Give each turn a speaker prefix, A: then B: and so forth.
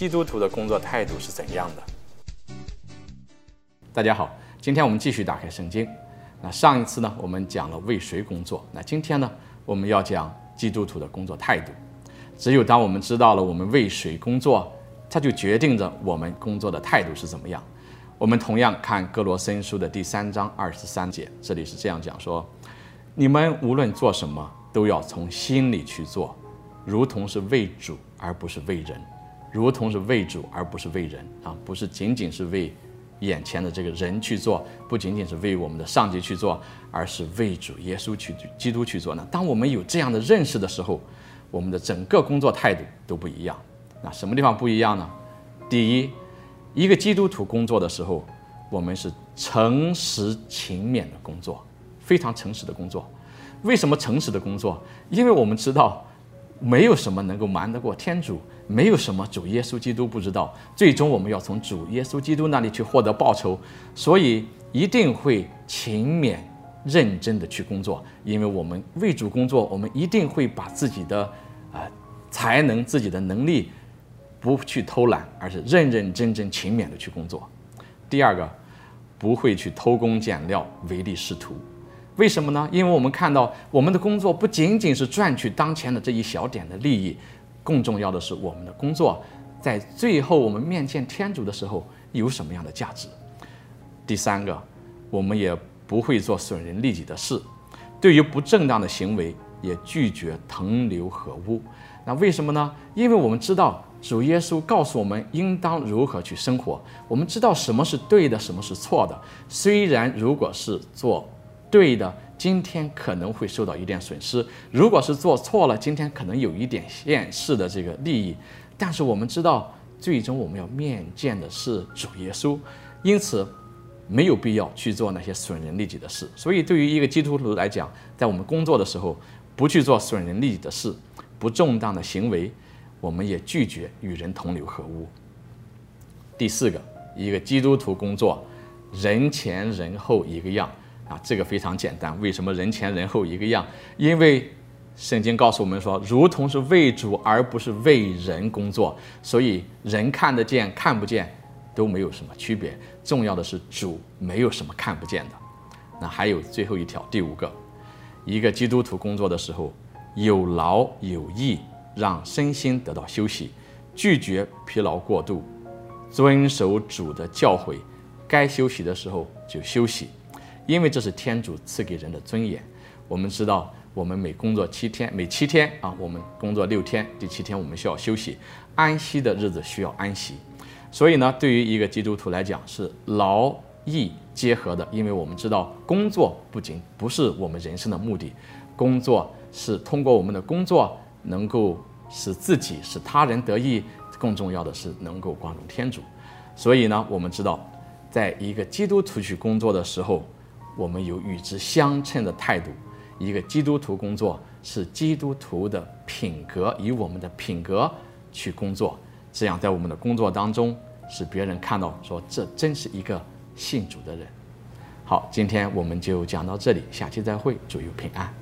A: 基督徒的工作态度是怎样的？
B: 大家好，今天我们继续打开圣经。那上一次呢，我们讲了为谁工作。那今天呢，我们要讲基督徒的工作态度。只有当我们知道了我们为谁工作，它就决定着我们工作的态度是怎么样。我们同样看歌罗森书的第三章二十三节，这里是这样讲说：你们无论做什么，都要从心里去做，如同是为主，而不是为人；如同是为主，而不是为人啊，不是仅仅是为眼前的这个人去做，不仅仅是为我们的上级去做，而是为主耶稣去基督去做呢。当我们有这样的认识的时候，我们的整个工作态度都不一样。那什么地方不一样呢？第一，一个基督徒工作的时候，我们是诚实勤勉的工作，非常诚实的工作。为什么诚实的工作？因为我们知道，没有什么能够瞒得过天主。没有什么主耶稣基督不知道，最终我们要从主耶稣基督那里去获得报酬，所以一定会勤勉认真的去工作，因为我们为主工作，我们一定会把自己的啊、呃、才能、自己的能力不去偷懒，而是认认真真、勤勉的去工作。第二个，不会去偷工减料、唯利是图。为什么呢？因为我们看到我们的工作不仅仅是赚取当前的这一小点的利益。更重要的是，我们的工作在最后我们面见天主的时候有什么样的价值？第三个，我们也不会做损人利己的事，对于不正当的行为也拒绝腾流合污。那为什么呢？因为我们知道主耶稣告诉我们应当如何去生活，我们知道什么是对的，什么是错的。虽然如果是做对的，今天可能会受到一点损失，如果是做错了，今天可能有一点现世的这个利益，但是我们知道，最终我们要面见的是主耶稣，因此没有必要去做那些损人利己的事。所以，对于一个基督徒来讲，在我们工作的时候，不去做损人利己的事，不正当的行为，我们也拒绝与人同流合污。第四个，一个基督徒工作，人前人后一个样。啊，这个非常简单。为什么人前人后一个样？因为圣经告诉我们说，如同是为主而不是为人工作，所以人看得见看不见都没有什么区别。重要的是主没有什么看不见的。那还有最后一条，第五个，一个基督徒工作的时候有劳有逸，让身心得到休息，拒绝疲劳过度，遵守主的教诲，该休息的时候就休息。因为这是天主赐给人的尊严。我们知道，我们每工作七天，每七天啊，我们工作六天，第七天我们需要休息，安息的日子需要安息。所以呢，对于一个基督徒来讲，是劳逸结合的。因为我们知道，工作不仅不是我们人生的目的，工作是通过我们的工作能够使自己、使他人得益，更重要的是能够光荣天主。所以呢，我们知道，在一个基督徒去工作的时候，我们有与之相称的态度。一个基督徒工作是基督徒的品格，以我们的品格去工作，这样在我们的工作当中，使别人看到说，这真是一个信主的人。好，今天我们就讲到这里，下期再会，祝有平安。